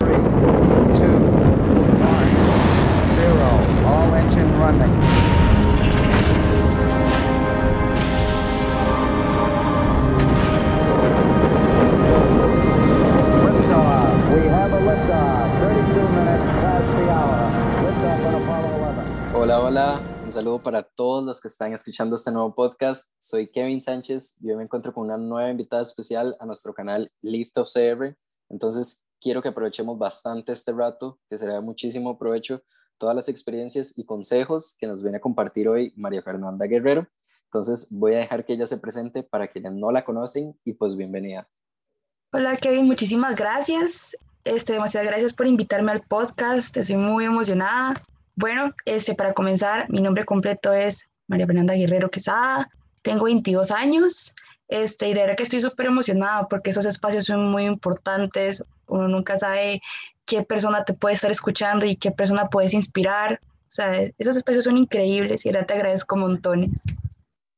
Three, two, one, zero. All engine running. Liftoff. We have a liftoff. 32 minutes past the hour. Liftoff on Apollo 11. Hola, hola, un saludo para todos los que están escuchando este nuevo podcast. Soy Kevin Sánchez hoy me encuentro con una nueva invitada especial a nuestro canal Lift of. Entonces, quiero que aprovechemos bastante este rato, que será de muchísimo provecho todas las experiencias y consejos que nos viene a compartir hoy María Fernanda Guerrero. Entonces, voy a dejar que ella se presente para quienes no la conocen y pues bienvenida. Hola Kevin, muchísimas gracias. Este, demasiadas gracias por invitarme al podcast. Estoy muy emocionada. Bueno, este, para comenzar, mi nombre completo es María Fernanda Guerrero Quesada. Tengo 22 años. Este, y de verdad que estoy súper emocionada porque esos espacios son muy importantes. Uno nunca sabe qué persona te puede estar escuchando y qué persona puedes inspirar. O sea, esos espacios son increíbles y ahora te agradezco montones.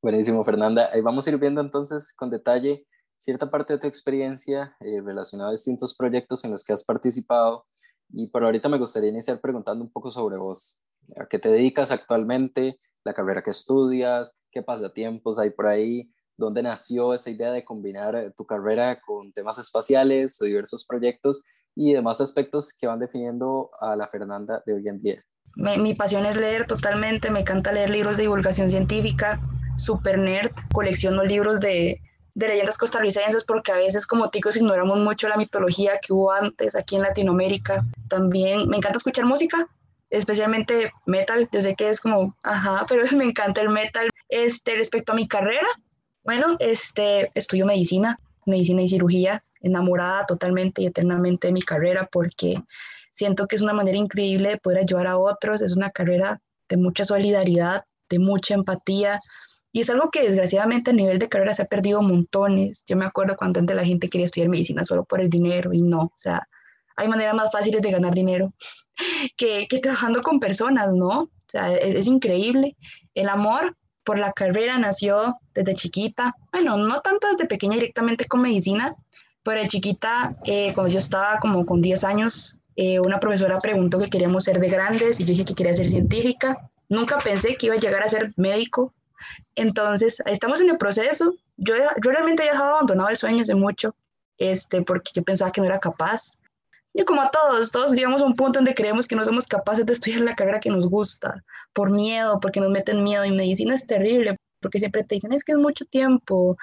Buenísimo, Fernanda. Ahí vamos a ir viendo entonces con detalle cierta parte de tu experiencia eh, relacionada a distintos proyectos en los que has participado. Y por ahorita me gustaría iniciar preguntando un poco sobre vos. ¿A qué te dedicas actualmente? ¿La carrera que estudias? ¿Qué pasatiempos hay por ahí? ¿Dónde nació esa idea de combinar eh, tu carrera con temas espaciales o diversos proyectos y demás aspectos que van definiendo a la Fernanda de hoy en día? Me- mi pasión es leer totalmente. Me encanta leer libros de divulgación científica. Super nerd. Colecciono libros de, de leyendas costarricenses porque a veces como ticos ignoramos mucho la mitología que hubo antes aquí en Latinoamérica. También me encanta escuchar música, especialmente metal. Sé que es como, ajá, pero me encanta el metal. Este, respecto a mi carrera, bueno, este, estudio medicina, medicina y cirugía, enamorada totalmente y eternamente de mi carrera porque siento que es una manera increíble de poder ayudar a otros, es una carrera de mucha solidaridad, de mucha empatía, y es algo que desgraciadamente a nivel de carrera se ha perdido montones. Yo me acuerdo cuando antes la gente quería estudiar medicina solo por el dinero y no, o sea, hay maneras más fáciles de ganar dinero que, que trabajando con personas, ¿no? O sea, es, es increíble. El amor por la carrera nació desde chiquita, bueno, no tanto desde pequeña directamente con medicina, pero de chiquita, eh, cuando yo estaba como con 10 años, eh, una profesora preguntó qué queríamos ser de grandes y yo dije que quería ser científica. Nunca pensé que iba a llegar a ser médico, entonces, estamos en el proceso. Yo, yo realmente ya dejado abandonado el sueño hace mucho, este, porque yo pensaba que no era capaz. Y como a todos, todos llegamos a un punto donde creemos que no somos capaces de estudiar la carrera que nos gusta, por miedo, porque nos meten miedo. Y medicina es terrible, porque siempre te dicen, es que es mucho tiempo,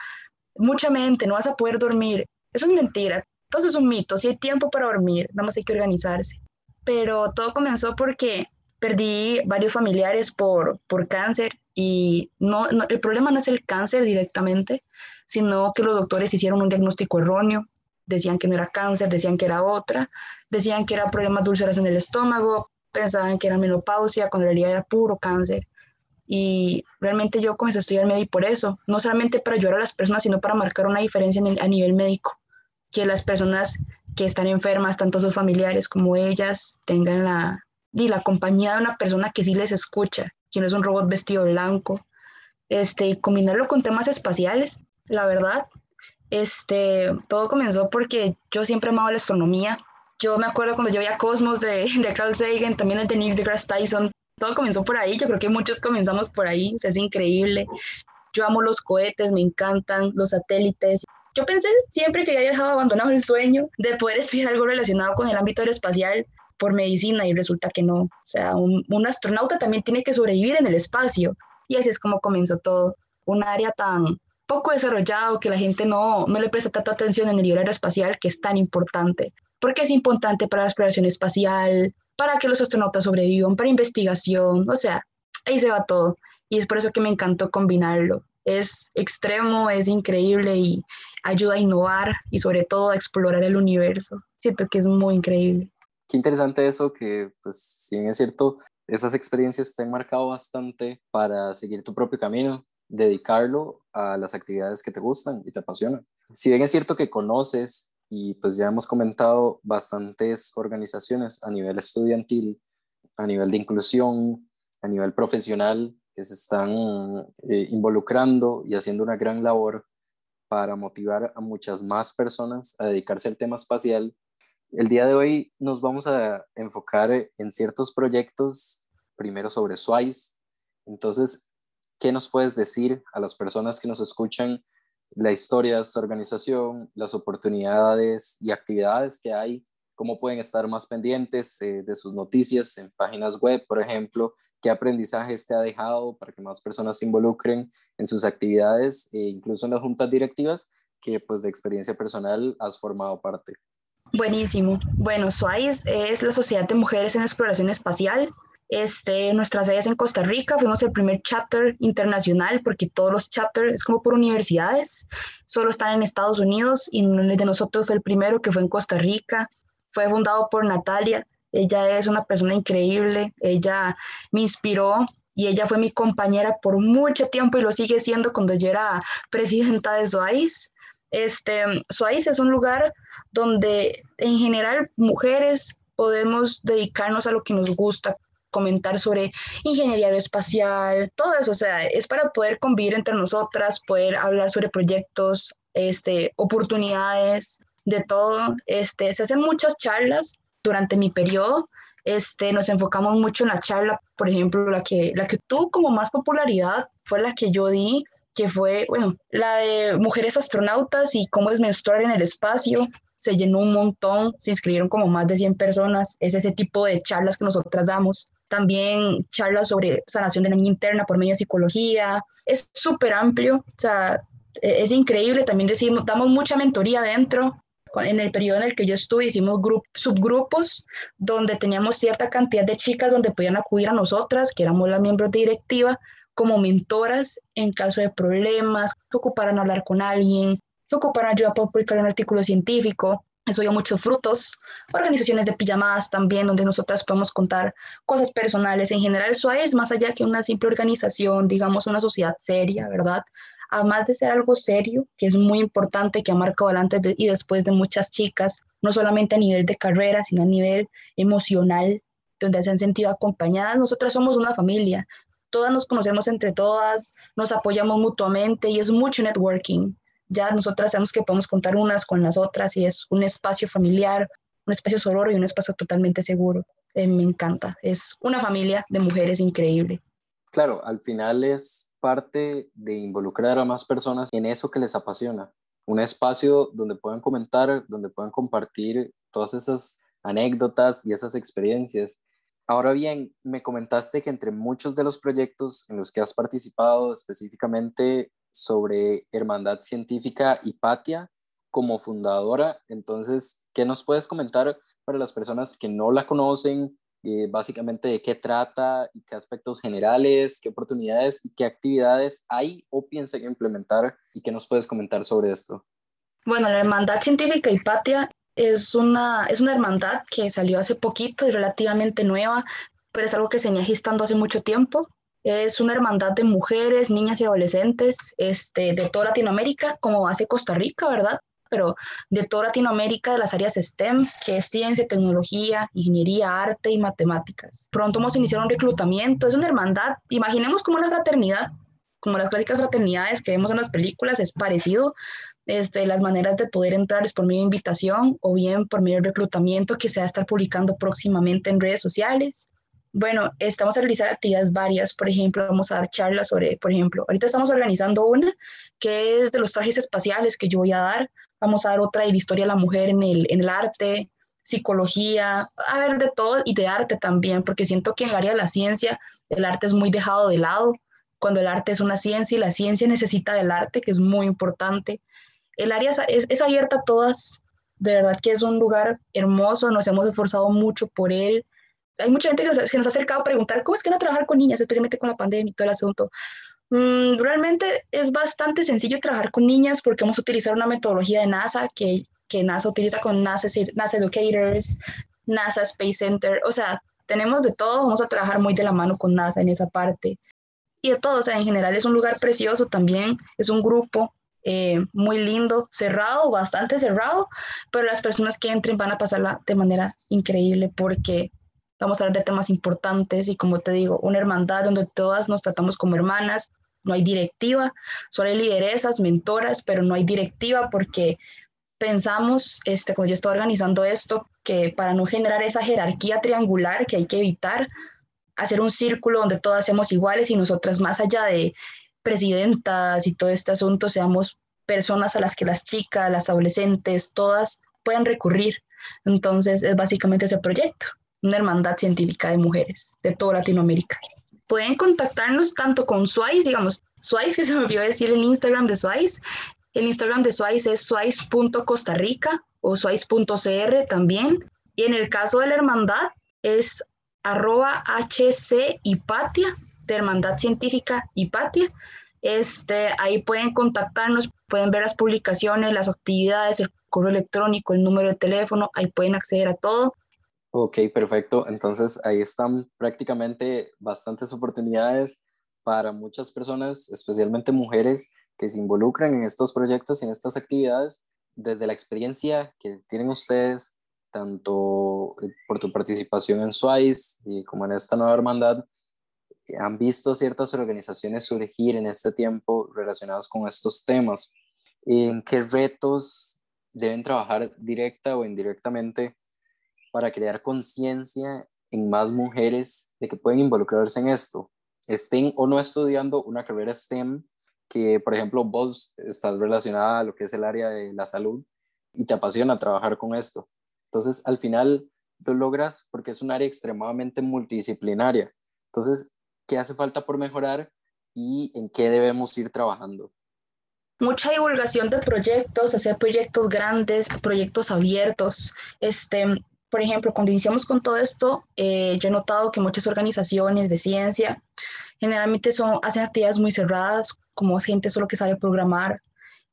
mucha mente, no vas a poder dormir. Eso es mentira, todo eso es un mito. Si hay tiempo para dormir, nada más hay que organizarse. Pero todo comenzó porque perdí varios familiares por, por cáncer y no, no, el problema no es el cáncer directamente, sino que los doctores hicieron un diagnóstico erróneo, decían que no era cáncer, decían que era otra, decían que era problemas de úlceras en el estómago, pensaban que era menopausia, cuando en realidad era puro cáncer. Y realmente yo comencé a estudiar médico por eso, no solamente para ayudar a las personas, sino para marcar una diferencia a nivel médico, que las personas que están enfermas, tanto sus familiares como ellas, tengan la, y la compañía de una persona que sí les escucha, que no es un robot vestido blanco, este, combinarlo con temas espaciales, la verdad, este, todo comenzó porque yo siempre amaba la astronomía. Yo me acuerdo cuando yo veía Cosmos de, de Carl Sagan, también el de Neil deGrasse Tyson, todo comenzó por ahí, yo creo que muchos comenzamos por ahí, o sea, es increíble. Yo amo los cohetes, me encantan los satélites. Yo pensé siempre que ya había abandonado el sueño de poder estudiar algo relacionado con el ámbito aeroespacial por medicina y resulta que no. O sea, un, un astronauta también tiene que sobrevivir en el espacio y así es como comenzó todo. Un área tan poco desarrollado que la gente no, no le presta tanta atención en el nivel aeroespacial que es tan importante. Porque es importante para la exploración espacial, para que los astronautas sobrevivan, para investigación, o sea, ahí se va todo. Y es por eso que me encantó combinarlo. Es extremo, es increíble y ayuda a innovar y sobre todo a explorar el universo. Siento que es muy increíble. Qué interesante eso, que pues si bien es cierto, esas experiencias te han marcado bastante para seguir tu propio camino, dedicarlo a las actividades que te gustan y te apasionan. Si bien es cierto que conoces y pues ya hemos comentado bastantes organizaciones a nivel estudiantil, a nivel de inclusión, a nivel profesional, que se están eh, involucrando y haciendo una gran labor para motivar a muchas más personas a dedicarse al tema espacial. El día de hoy nos vamos a enfocar en ciertos proyectos, primero sobre SWICE. Entonces, ¿qué nos puedes decir a las personas que nos escuchan la historia de esta organización, las oportunidades y actividades que hay, cómo pueden estar más pendientes eh, de sus noticias en páginas web, por ejemplo, qué aprendizajes te ha dejado para que más personas se involucren en sus actividades e incluso en las juntas directivas que pues de experiencia personal has formado parte. Buenísimo. Bueno, SWICE es la Sociedad de Mujeres en Exploración Espacial. Este, nuestra sede es en Costa Rica, fuimos el primer chapter internacional porque todos los chapters es como por universidades, solo están en Estados Unidos y el de nosotros fue el primero que fue en Costa Rica. Fue fundado por Natalia, ella es una persona increíble, ella me inspiró y ella fue mi compañera por mucho tiempo y lo sigue siendo cuando yo era presidenta de SWICE. Este, SWICE es un lugar donde en general mujeres podemos dedicarnos a lo que nos gusta, comentar sobre ingeniería aeroespacial, todo eso, o sea, es para poder convivir entre nosotras, poder hablar sobre proyectos, este, oportunidades, de todo. Este, se hacen muchas charlas durante mi periodo. Este, nos enfocamos mucho en la charla, por ejemplo, la que, la que tuvo como más popularidad fue la que yo di, que fue, bueno, la de mujeres astronautas y cómo es menstruar en el espacio se llenó un montón, se inscribieron como más de 100 personas, es ese tipo de charlas que nosotras damos. También charlas sobre sanación de la niña interna por medio de psicología, es súper amplio, o sea, e-, es increíble, también decimos, damos mucha mentoría dentro. En el periodo en el que yo estuve hicimos subgrupos donde teníamos cierta cantidad de chicas donde podían acudir a nosotras, que éramos las miembros de directiva, como mentoras en caso de problemas, que ocuparan hablar con alguien, que ocuparon ayuda para publicar un artículo científico. Eso dio muchos frutos. Organizaciones de pijamadas también, donde nosotras podemos contar cosas personales. En general, eso es más allá que una simple organización, digamos, una sociedad seria, ¿verdad? Además de ser algo serio, que es muy importante, que ha marcado antes y después de muchas chicas, no solamente a nivel de carrera, sino a nivel emocional, donde se han sentido acompañadas. Nosotras somos una familia, todas nos conocemos entre todas, nos apoyamos mutuamente y es mucho networking ya nosotras sabemos que podemos contar unas con las otras y es un espacio familiar, un espacio sororo y un espacio totalmente seguro. Eh, me encanta, es una familia de mujeres increíble. Claro, al final es parte de involucrar a más personas en eso que les apasiona. Un espacio donde puedan comentar, donde puedan compartir todas esas anécdotas y esas experiencias. Ahora bien, me comentaste que entre muchos de los proyectos en los que has participado, específicamente sobre Hermandad Científica Hipatia como fundadora. Entonces, ¿qué nos puedes comentar para las personas que no la conocen? Eh, básicamente de qué trata y qué aspectos generales, qué oportunidades y qué actividades hay o piensan implementar y qué nos puedes comentar sobre esto. Bueno, la Hermandad Científica Hipatia es una, es una hermandad que salió hace poquito y relativamente nueva, pero es algo que se venía gestando hace mucho tiempo. Es una hermandad de mujeres, niñas y adolescentes este, de toda Latinoamérica, como hace Costa Rica, ¿verdad? Pero de toda Latinoamérica, de las áreas STEM, que es ciencia, tecnología, ingeniería, arte y matemáticas. Pronto vamos a iniciar un reclutamiento. Es una hermandad, imaginemos como una fraternidad, como las clásicas fraternidades que vemos en las películas, es parecido. Este, las maneras de poder entrar es por medio de invitación o bien por medio de reclutamiento que se va a estar publicando próximamente en redes sociales. Bueno, estamos a realizar actividades varias, por ejemplo, vamos a dar charlas sobre, por ejemplo, ahorita estamos organizando una que es de los trajes espaciales que yo voy a dar, vamos a dar otra de historia de la mujer en el, en el arte, psicología, a ver de todo y de arte también, porque siento que en el área de la ciencia el arte es muy dejado de lado, cuando el arte es una ciencia y la ciencia necesita del arte, que es muy importante. El área es, es abierta a todas, de verdad que es un lugar hermoso, nos hemos esforzado mucho por él, hay mucha gente que nos, ha acercado a preguntar cómo es que no trabajar con niñas, especialmente con la pandemia y todo el asunto. Mm, realmente es bastante sencillo trabajar con niñas porque vamos a utilizar una metodología de NASA que, que NASA utiliza con NASA, NASA Educators, NASA Space Center, o sea, tenemos de todo, vamos a trabajar muy de la mano con NASA en esa parte. Y de todo, o sea, en general es un lugar precioso también, es un grupo eh, muy lindo, cerrado, bastante cerrado, pero las personas que entren van a pasarla de manera increíble porque vamos a hablar de temas importantes y como te digo, una hermandad donde todas nos tratamos como hermanas, no hay directiva, solo hay lideresas, mentoras, pero no hay directiva porque pensamos, este, cuando yo estaba organizando esto, que para no generar esa jerarquía triangular que hay que evitar, hacer un círculo donde todas seamos iguales y nosotras más allá de presidentas y todo este asunto, seamos personas a las que las chicas, las adolescentes, todas puedan recurrir. Entonces es básicamente ese proyecto, una hermandad científica de mujeres de toda Latinoamérica. Pueden contactarnos tanto con Swice, digamos, Swice, que se me olvidó decir el Instagram de Swice. El Instagram de Swice es swice.costarrica o swice.cr también. Y en el caso de la hermandad es arroba HC Hipatia, de Hermandad Científica Hipatia. Este, ahí pueden contactarnos, pueden ver las publicaciones, las actividades, el correo electrónico, el número de teléfono, ahí pueden acceder a todo. Ok, perfecto. Entonces ahí están prácticamente bastantes oportunidades para muchas personas, especialmente mujeres que se involucran en estos proyectos y en estas actividades, desde la experiencia que tienen ustedes, tanto por tu participación en SWICE y como en esta nueva hermandad, han visto ciertas organizaciones surgir en este tiempo relacionadas con estos temas. ¿En qué retos deben trabajar directa o indirectamente para crear conciencia en más mujeres de que pueden involucrarse en esto? Estén o no estudiando una carrera STEM, que por ejemplo vos estás relacionada a lo que es el área de la salud y te apasiona trabajar con esto. Entonces, al final lo logras porque es un área extremadamente multidisciplinaria. Entonces, qué hace falta por mejorar y en qué debemos ir trabajando. Mucha divulgación de proyectos, hacer proyectos grandes, proyectos abiertos. Este, por ejemplo, cuando iniciamos con todo esto, eh, yo he notado que muchas organizaciones de ciencia generalmente son, hacen actividades muy cerradas, como gente solo que sabe programar,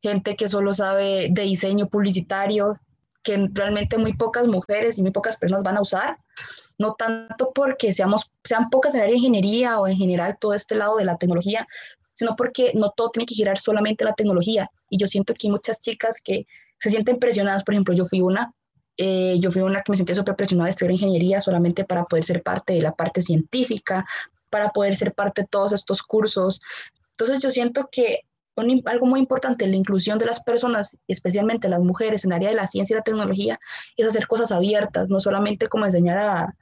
gente que solo sabe de diseño publicitario, que realmente muy pocas mujeres y muy pocas personas van a usar no tanto porque seamos, sean pocas en área de ingeniería o en general todo este lado de la tecnología, sino porque no todo tiene que girar solamente la tecnología. Y yo siento que hay muchas chicas que se sienten presionadas, por ejemplo, yo fui una, eh, yo fui una que me sentía súper presionada de estudiar ingeniería solamente para poder ser parte de la parte científica, para poder ser parte de todos estos cursos. Entonces yo siento que algo muy importante, la inclusión de las personas, especialmente las mujeres en el área de la ciencia y la tecnología, es hacer cosas abiertas, no solamente como enseñar a,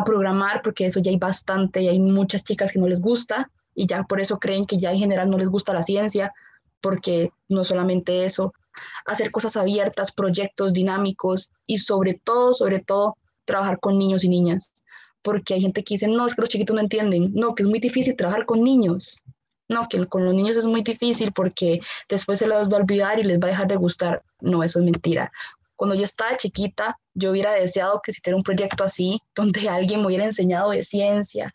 a programar, porque eso ya hay bastante y hay muchas chicas que no les gusta y ya por eso creen que ya en general no les gusta la ciencia, porque no solamente eso, hacer cosas abiertas, proyectos dinámicos y sobre todo, sobre todo, trabajar con niños y niñas, porque hay gente que dice, no, es que los chiquitos no entienden, no, que es muy difícil trabajar con niños, no, que con los niños es muy difícil porque después se los va a olvidar y les va a dejar de gustar. No, eso es mentira. Cuando yo estaba chiquita, yo hubiera deseado que existiera un proyecto así, donde alguien me hubiera enseñado de ciencia,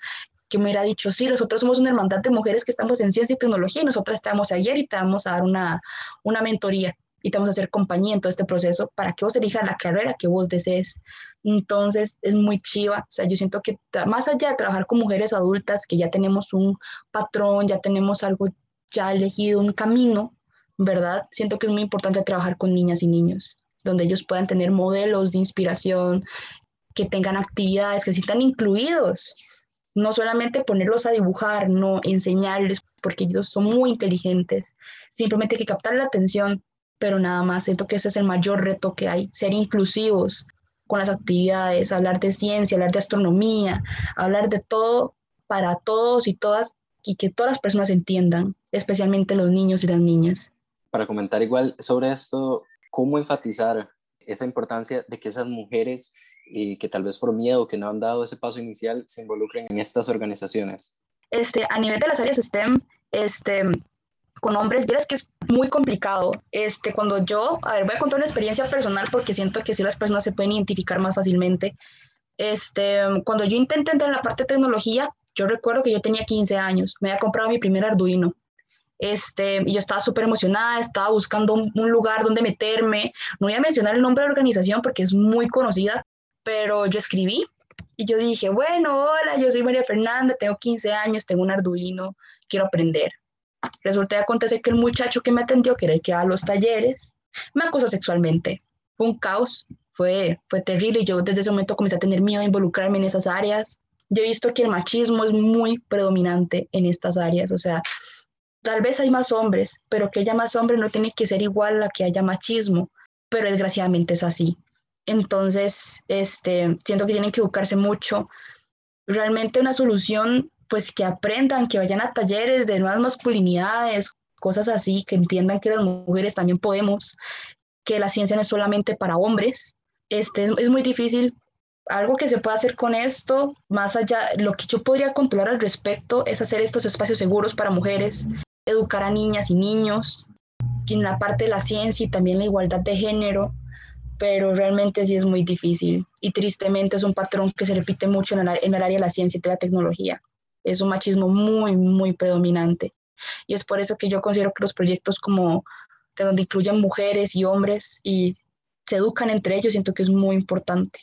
que me hubiera dicho, sí, nosotros somos una hermandad de mujeres que estamos en ciencia y tecnología y nosotras estamos ayer y te vamos a dar una, una mentoría y te vamos a hacer compañía en todo este proceso para que vos elijas la carrera que vos desees. Entonces es muy chiva, o sea, yo siento que más allá de trabajar con mujeres adultas, que ya tenemos un patrón, ya tenemos algo ya elegido, un camino, ¿verdad? Siento que es muy importante trabajar con niñas y niños, donde ellos puedan tener modelos de inspiración, que tengan actividades, que se sientan incluidos. No solamente ponerlos a dibujar, no enseñarles, porque ellos son muy inteligentes. Simplemente hay que captar la atención pero nada más. Siento que ese es el mayor reto que hay, ser inclusivos con las actividades, hablar de ciencia, hablar de astronomía, hablar de todo para todos y todas y que todas las personas entiendan, especialmente los niños y las niñas. Para comentar igual sobre esto, ¿cómo enfatizar esa importancia de que esas mujeres y que tal vez por miedo que no han dado ese paso inicial se involucren en estas organizaciones? Este, a nivel de las áreas STEM, este, con hombres, ves que es muy complicado. Este, cuando yo, a ver, voy a contar una experiencia personal porque siento que sí las personas se pueden identificar más fácilmente. Este, cuando yo intenté entrar en la parte de tecnología, yo recuerdo que yo tenía 15 años, me había comprado mi primer Arduino. Este, y yo estaba súper emocionada, estaba buscando un, lugar donde meterme. No voy a mencionar el nombre de la organización porque es muy conocida, pero yo escribí y yo dije, bueno, hola, yo soy María Fernanda, tengo 15 años, tengo un Arduino, quiero aprender. Resulta que acontece que el muchacho que me atendió, que era el que a los talleres, me acosó sexualmente. Fue un caos, fue, fue terrible y yo desde ese momento comencé a tener miedo de involucrarme en esas áreas. Yo he visto que el machismo es muy predominante en estas áreas, o sea, tal vez hay más hombres, pero que haya más hombres no tiene que ser igual a que haya machismo. pero desgraciadamente es así. Entonces, este, siento que tienen que educarse mucho. Realmente una solución, pues que aprendan, que vayan a talleres de nuevas masculinidades, cosas así, que entiendan que las mujeres también podemos, que la ciencia no es solamente para hombres. Este, es muy difícil. Algo que se puede hacer con esto, más allá, lo que yo podría controlar al respecto es hacer estos espacios seguros para mujeres, educar a niñas y niños, en la parte de la ciencia y también la igualdad de género, pero realmente sí es muy difícil y tristemente es un patrón que se repite mucho en el, área de la ciencia y de la tecnología. Es un machismo muy, muy predominante. Y es por eso que yo considero que los proyectos como de donde incluyen mujeres y hombres y se educan entre ellos, siento que es muy importante.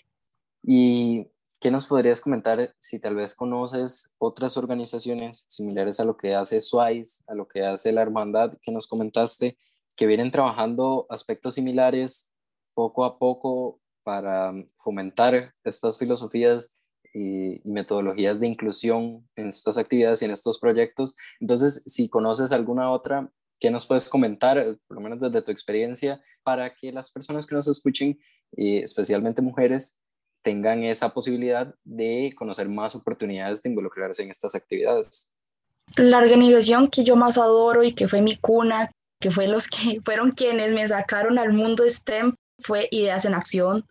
¿Y qué nos podrías comentar si tal vez conoces otras organizaciones similares a lo que hace SWICE, a lo que hace la Hermandad que nos comentaste, que vienen trabajando aspectos similares poco a poco para fomentar estas filosofías y, metodologías de inclusión en estas actividades y en estos proyectos. Entonces, si conoces alguna otra, ¿qué nos puedes comentar, por lo menos desde tu experiencia, para que las personas que nos escuchen, especialmente mujeres, tengan esa posibilidad de conocer más oportunidades de involucrarse en estas actividades? La organización que yo más adoro y que fue mi cuna, que fue los que fueron quienes me sacaron al mundo STEM, fue Ideas en Acción.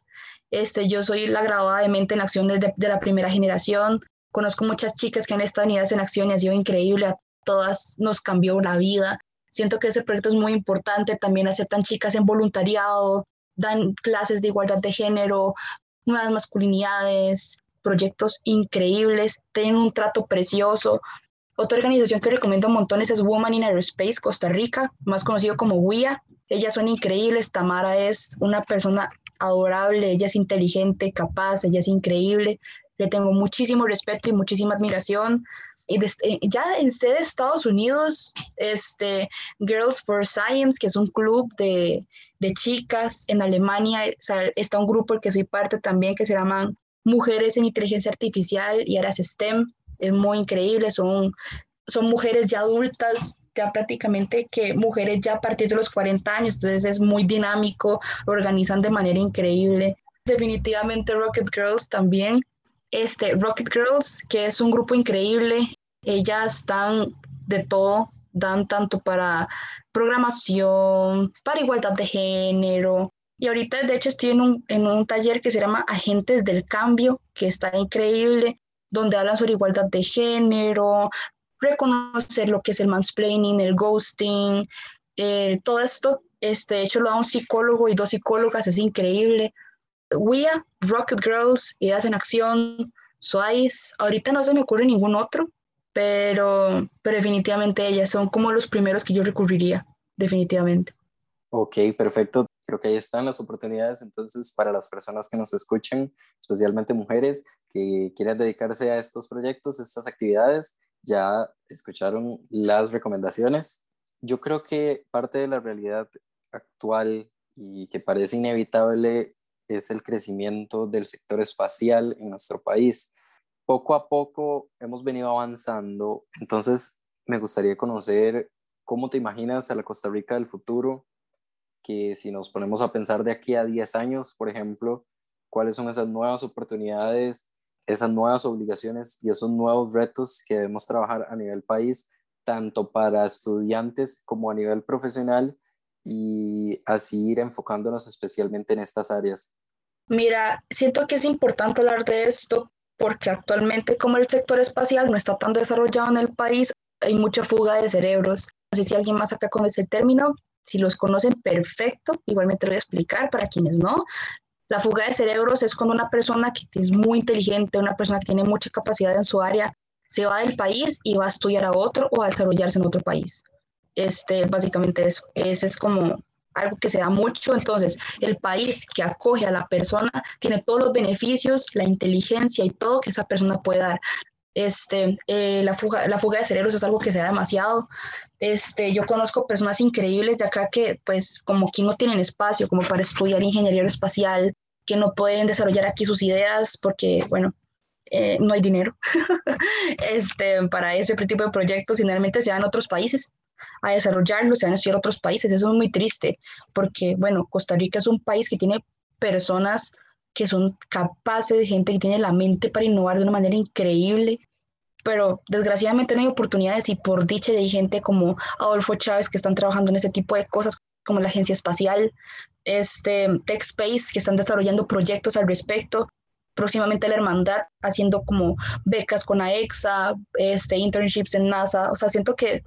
Este, yo soy la graduada de Mente en Acción desde de la primera generación. Conozco muchas chicas que han estado en Ideas en Acción y ha sido increíble. A todas nos cambió la vida. Siento que ese proyecto es muy importante. También aceptan chicas en voluntariado, dan clases de igualdad de género, nuevas masculinidades, proyectos increíbles, tienen un trato precioso. Otra organización que recomiendo montones es Woman in Aerospace Costa Rica, más conocido como WIA. Ellas son increíbles. Tamara es una persona adorable, ella es inteligente, capaz, ella es increíble. Le tengo muchísimo respeto y muchísima admiración. Y eh, ya en sede de Estados Unidos, este, Girls for Science, que es un club de, de chicas. En Alemania está un grupo del que soy parte también que se llaman Mujeres en Inteligencia Artificial y Áreas STEM es muy increíble, son, son mujeres ya adultas, ya prácticamente que mujeres ya a partir de los 40 años, entonces es muy dinámico, lo organizan de manera increíble. Definitivamente Rocket Girls también. Este, Rocket Girls, que es un grupo increíble, ellas dan de todo, dan tanto para programación, para igualdad de género. Y ahorita, de hecho, estoy en un, en un taller que se llama Agentes del Cambio, que está increíble donde hablan sobre igualdad de género, reconocer lo que es el mansplaining, el ghosting, eh, todo esto. Este, de hecho, lo da un psicólogo y dos psicólogas, es increíble. WIA, Rocket Girls, Ideas en Acción, SWICE, ahorita no se me ocurre ningún otro, pero, pero definitivamente ellas son como los primeros que yo recurriría, definitivamente. Ok, perfecto. Creo que ahí están las oportunidades entonces para las personas que nos escuchan, especialmente mujeres que quieran dedicarse a estos proyectos, estas actividades. Ya escucharon las recomendaciones. Yo creo que parte de la realidad actual y que parece inevitable es el crecimiento del sector espacial en nuestro país. Poco a poco hemos venido avanzando, entonces me gustaría conocer cómo te imaginas a la Costa Rica del futuro, que si nos ponemos a pensar de aquí a 10 años, por ejemplo, cuáles son esas nuevas oportunidades, esas nuevas obligaciones y esos nuevos retos que debemos trabajar a nivel país, tanto para estudiantes como a nivel profesional y así ir enfocándonos especialmente en estas áreas. Mira, siento que es importante hablar de esto porque actualmente como el sector espacial no está tan desarrollado en el país, hay mucha fuga de cerebros. No sé si alguien más acá conoce el término, si los conocen, perfecto. Igualmente lo voy a explicar para quienes no. La fuga de cerebros es cuando una persona que es muy inteligente, una persona que tiene mucha capacidad en su área, se va del país y va a estudiar a otro o a desarrollarse en otro país. Este, básicamente eso. Ese es como algo que se da mucho. Entonces, el país que acoge a la persona tiene todos los beneficios, la inteligencia y todo que esa persona puede dar. Este, eh, la, fuga, la fuga de cerebros es algo que se da demasiado. Este, yo conozco personas increíbles de acá que, pues, como que no tienen espacio como para estudiar ingeniería espacial, que no pueden desarrollar aquí sus ideas porque, bueno, eh, no hay dinero este, para ese tipo de proyectos, generalmente se van a otros países. A desarrollarlo, se van a estudiar otros países. Eso es muy triste, porque, bueno, Costa Rica es un país que tiene personas que son capaces, gente que tiene la mente para innovar de una manera increíble, pero desgraciadamente no hay oportunidades y por dicha hay gente como Adolfo Chávez que están trabajando en ese tipo de cosas, como la Agencia Espacial, este, TechSpace, que están desarrollando proyectos al respecto, próximamente la Hermandad haciendo como becas con AEXA, este, internships en NASA, o sea, siento que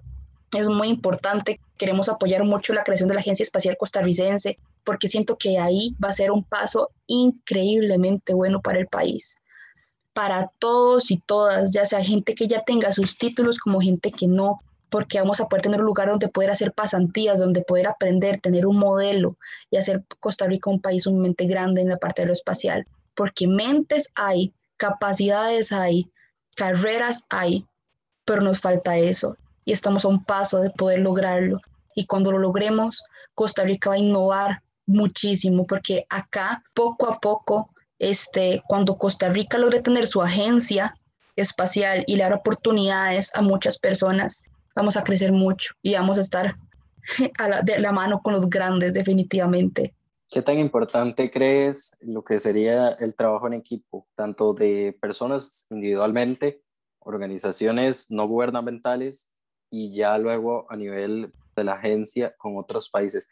es muy importante, queremos apoyar mucho la creación de la Agencia Espacial Costarricense, porque siento que ahí va a ser un paso increíblemente bueno para el país para todos y todas, ya sea gente que ya tenga sus títulos como gente que no, porque vamos a poder tener un lugar donde poder hacer pasantías, donde poder aprender, tener un modelo y hacer Costa Rica un país sumamente grande en la parte de lo espacial, porque mentes hay, capacidades hay, carreras hay, pero nos falta eso y estamos a un paso de poder lograrlo. Y cuando lo logremos, Costa Rica va a innovar muchísimo porque acá poco a poco este, cuando Costa Rica logre tener su agencia espacial y le dar oportunidades a muchas personas, vamos a crecer mucho y vamos a estar a la, de la mano con los grandes definitivamente. ¿Qué tan importante crees lo que sería el trabajo en equipo, tanto de personas individualmente, organizaciones no gubernamentales y ya luego a nivel de la agencia con otros países?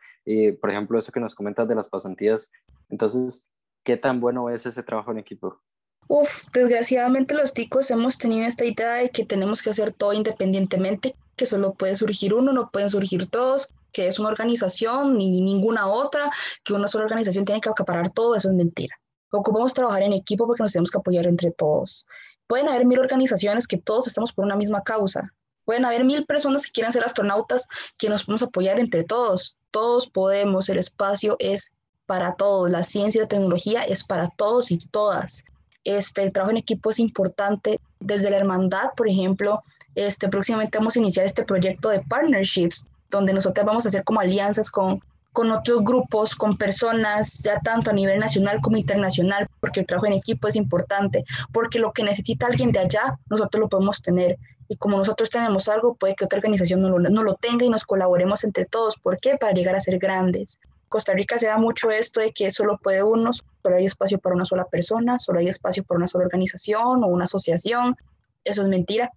Por ejemplo, eso que nos comentas de las pasantías. Entonces, ¿Qué tan bueno es ese trabajo en equipo? Uf, desgraciadamente los ticos hemos tenido esta idea de que tenemos que hacer todo independientemente, que solo puede surgir uno, no pueden surgir todos, que es una organización ni ninguna otra, que una sola organización tiene que acaparar todo, eso es mentira. Ocupamos trabajar en equipo porque nos tenemos que apoyar entre todos. Pueden haber mil organizaciones que todos estamos por una misma causa. Pueden haber mil personas que quieran ser astronautas que nos podemos apoyar entre todos. Todos podemos, el espacio es para todos, la ciencia y la tecnología es para todos y todas. Este, el trabajo en equipo es importante. Desde la hermandad, por ejemplo, este, próximamente vamos a iniciar este proyecto de partnerships, donde nosotros vamos a hacer como alianzas con, con otros grupos, con personas, ya tanto a nivel nacional como internacional, porque el trabajo en equipo es importante, porque lo que necesita alguien de allá, nosotros lo podemos tener. Y como nosotros tenemos algo, puede que otra organización no lo, no lo tenga y nos colaboremos entre todos. ¿Por qué? Para llegar a ser grandes. Costa Rica se da mucho esto de que solo puede uno, solo hay espacio para una sola persona, solo hay espacio para una sola organización o una asociación. Eso es mentira.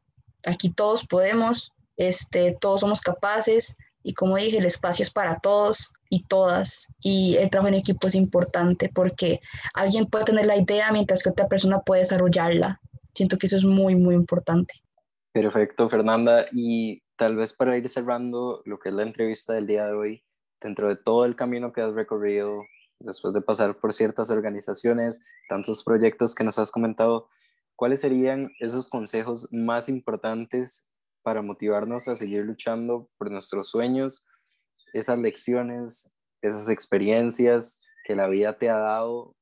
Aquí todos podemos, este, todos somos capaces y como dije, el espacio es para todos y todas y el trabajo en equipo es importante porque alguien puede tener la idea mientras que otra persona puede desarrollarla. Siento que eso es muy, muy importante. Perfecto, Fernanda. Y tal vez para ir cerrando lo que es la entrevista del día de hoy, dentro de todo el camino que has recorrido, después de pasar por ciertas organizaciones, tantos proyectos que nos has comentado, ¿cuáles serían esos consejos más importantes para motivarnos a seguir luchando por nuestros sueños, esas lecciones, esas experiencias que la vida te ha dado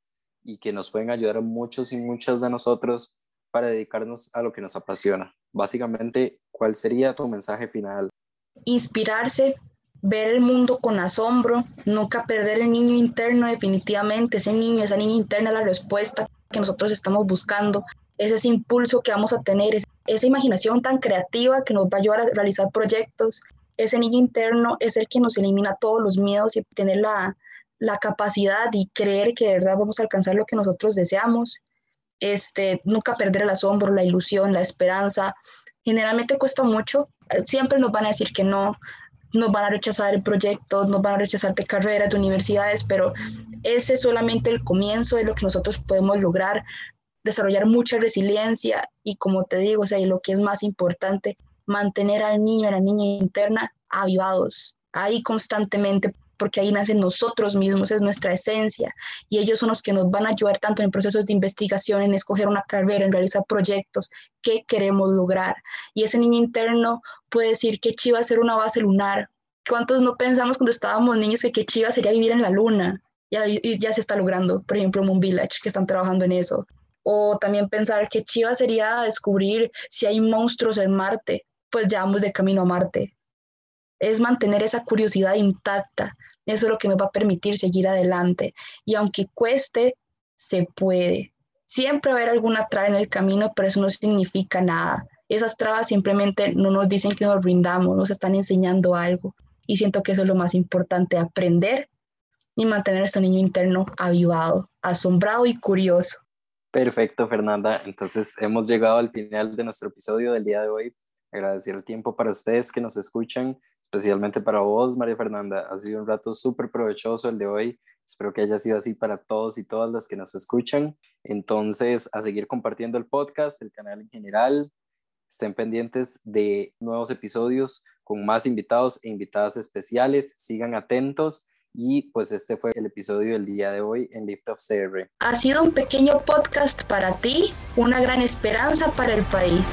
y que nos pueden ayudar a muchos y muchas de nosotros para dedicarnos a lo que nos apasiona? Básicamente, ¿cuál sería tu mensaje final? Inspirarse ver el mundo con asombro, nunca perder el niño interno definitivamente, ese niño, esa niña interna, la respuesta que nosotros estamos buscando, es ese impulso que vamos a tener, esa imaginación tan creativa que nos va a ayudar a realizar proyectos, ese niño interno es el que nos elimina todos los miedos y tener la, la capacidad y creer que de verdad vamos a alcanzar lo que nosotros deseamos. Este, nunca perder el asombro, la ilusión, la esperanza. Generalmente cuesta mucho, siempre nos van a decir que no, nos van a rechazar el proyecto, nos van a rechazar de carreras, de universidades, pero ese es solamente el comienzo de lo que nosotros podemos lograr, desarrollar mucha resiliencia y como te digo, o sea, y lo que es más importante, mantener al niño, a la niña interna avivados, ahí constantemente porque ahí nacen nosotros mismos, es nuestra esencia, y ellos son los que nos van a ayudar tanto en procesos de investigación, en escoger una carrera, en realizar proyectos que queremos lograr. Y ese niño interno puede decir que Chiva ser una base lunar. ¿Cuántos no pensamos cuando estábamos niños que, que Chiva sería vivir en la luna? Ya, ya se está logrando, por ejemplo, Moon Village, que están trabajando en eso. O también pensar que Chiva sería descubrir si hay monstruos en Marte, pues ya vamos de camino a Marte. Es mantener esa curiosidad intacta, eso es lo que nos va a permitir seguir adelante. Y aunque cueste, se puede. Siempre va a haber alguna traba en el camino, pero eso no significa nada. esas trabas simplemente no nos dicen que nos brindamos, nos están enseñando algo. Y siento que eso es lo más importante, aprender y mantener a este niño interno avivado, asombrado y curioso. Perfecto, Fernanda. Entonces hemos llegado al final de nuestro episodio del día de hoy. Agradecer el tiempo para ustedes que nos escuchan, especialmente para vos, María Fernanda. Ha sido un rato súper provechoso el de hoy. Espero que haya sido así para todos y todas las que nos escuchan. Entonces, a seguir compartiendo el podcast, el canal en general, Estén pendientes de nuevos episodios con más invitados e invitadas especiales. Sigan atentos. Y pues este fue el episodio del día de hoy en Lift of CR. Ha sido un pequeño podcast para ti, una gran esperanza para el país.